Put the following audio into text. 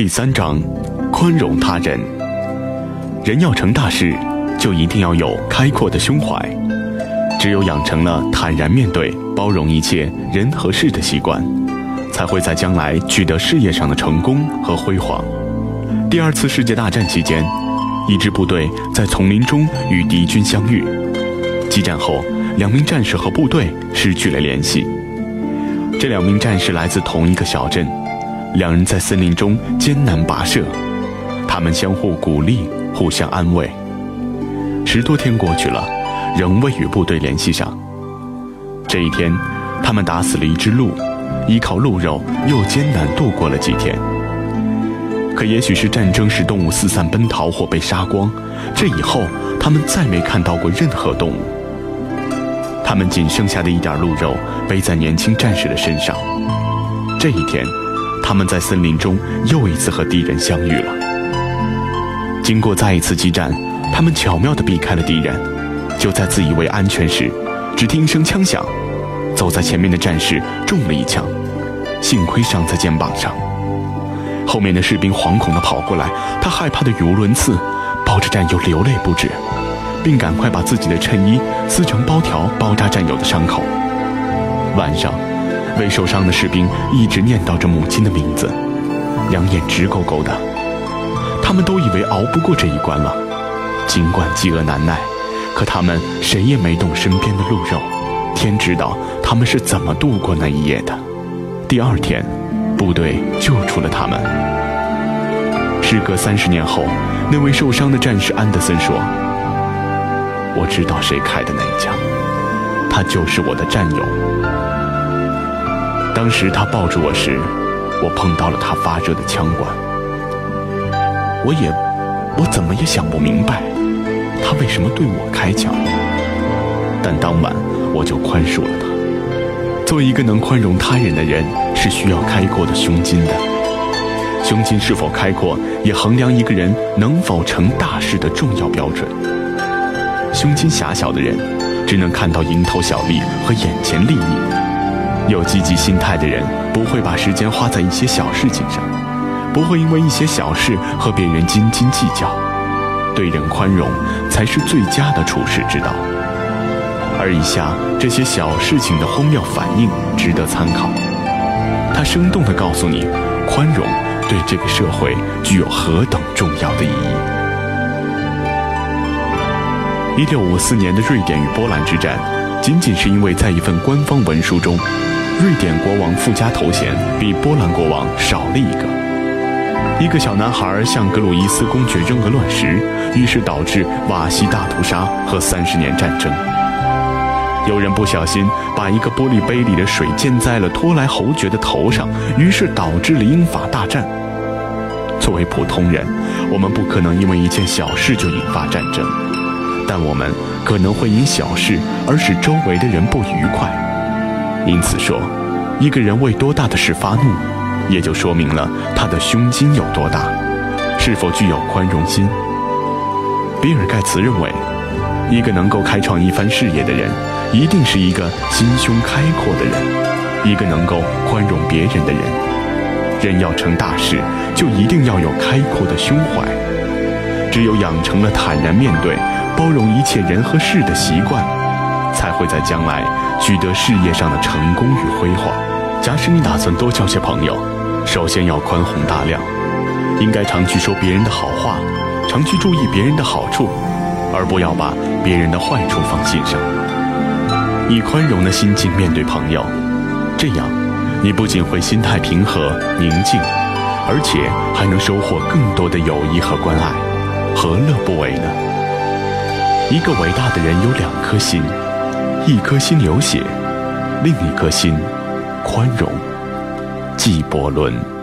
第三章，宽容他人。人要成大事，就一定要有开阔的胸怀。只有养成了坦然面对、包容一切人和事的习惯，才会在将来取得事业上的成功和辉煌。第二次世界大战期间，一支部队在丛林中与敌军相遇，激战后，两名战士和部队失去了联系。这两名战士来自同一个小镇。两人在森林中艰难跋涉，他们相互鼓励，互相安慰。十多天过去了，仍未与部队联系上。这一天，他们打死了一只鹿，依靠鹿肉又艰难度过了几天。可也许是战争使动物四散奔逃或被杀光，这以后他们再没看到过任何动物。他们仅剩下的一点鹿肉背在年轻战士的身上。这一天。他们在森林中又一次和敌人相遇了。经过再一次激战，他们巧妙地避开了敌人。就在自以为安全时，只听一声枪响，走在前面的战士中了一枪，幸亏伤在肩膀上。后面的士兵惶恐地跑过来，他害怕的语无伦次，抱着战友流泪不止，并赶快把自己的衬衣撕成包条包扎战友的伤口。晚上。未受伤的士兵一直念叨着母亲的名字，两眼直勾勾的。他们都以为熬不过这一关了，尽管饥饿难耐，可他们谁也没动身边的鹿肉。天知道他们是怎么度过那一夜的。第二天，部队救出了他们。时隔三十年后，那位受伤的战士安德森说：“我知道谁开的那一枪，他就是我的战友。”当时他抱住我时，我碰到了他发热的枪管。我也，我怎么也想不明白，他为什么对我开枪。但当晚我就宽恕了他。做一个能宽容他人的人，是需要开阔的胸襟的。胸襟是否开阔，也衡量一个人能否成大事的重要标准。胸襟狭小的人，只能看到蝇头小利和眼前利益。有积极心态的人，不会把时间花在一些小事情上，不会因为一些小事和别人斤斤计较。对人宽容，才是最佳的处世之道。而以下这些小事情的荒谬反应，值得参考。它生动地告诉你，宽容对这个社会具有何等重要的意义。一六五四年的瑞典与波兰之战，仅仅是因为在一份官方文书中。瑞典国王附加头衔比波兰国王少了一个。一个小男孩向格鲁伊斯公爵扔了乱石，于是导致瓦西大屠杀和三十年战争。有人不小心把一个玻璃杯里的水溅在了托莱侯爵的头上，于是导致了英法大战。作为普通人，我们不可能因为一件小事就引发战争，但我们可能会因小事而使周围的人不愉快。因此说，一个人为多大的事发怒，也就说明了他的胸襟有多大，是否具有宽容心。比尔盖茨认为，一个能够开创一番事业的人，一定是一个心胸开阔的人，一个能够宽容别人的人。人要成大事，就一定要有开阔的胸怀。只有养成了坦然面对、包容一切人和事的习惯。才会在将来取得事业上的成功与辉煌。假使你打算多交些朋友，首先要宽宏大量，应该常去说别人的好话，常去注意别人的好处，而不要把别人的坏处放心上。以宽容的心境面对朋友，这样你不仅会心态平和宁静，而且还能收获更多的友谊和关爱，何乐不为呢？一个伟大的人有两颗心。一颗心流血，另一颗心宽容。纪伯伦。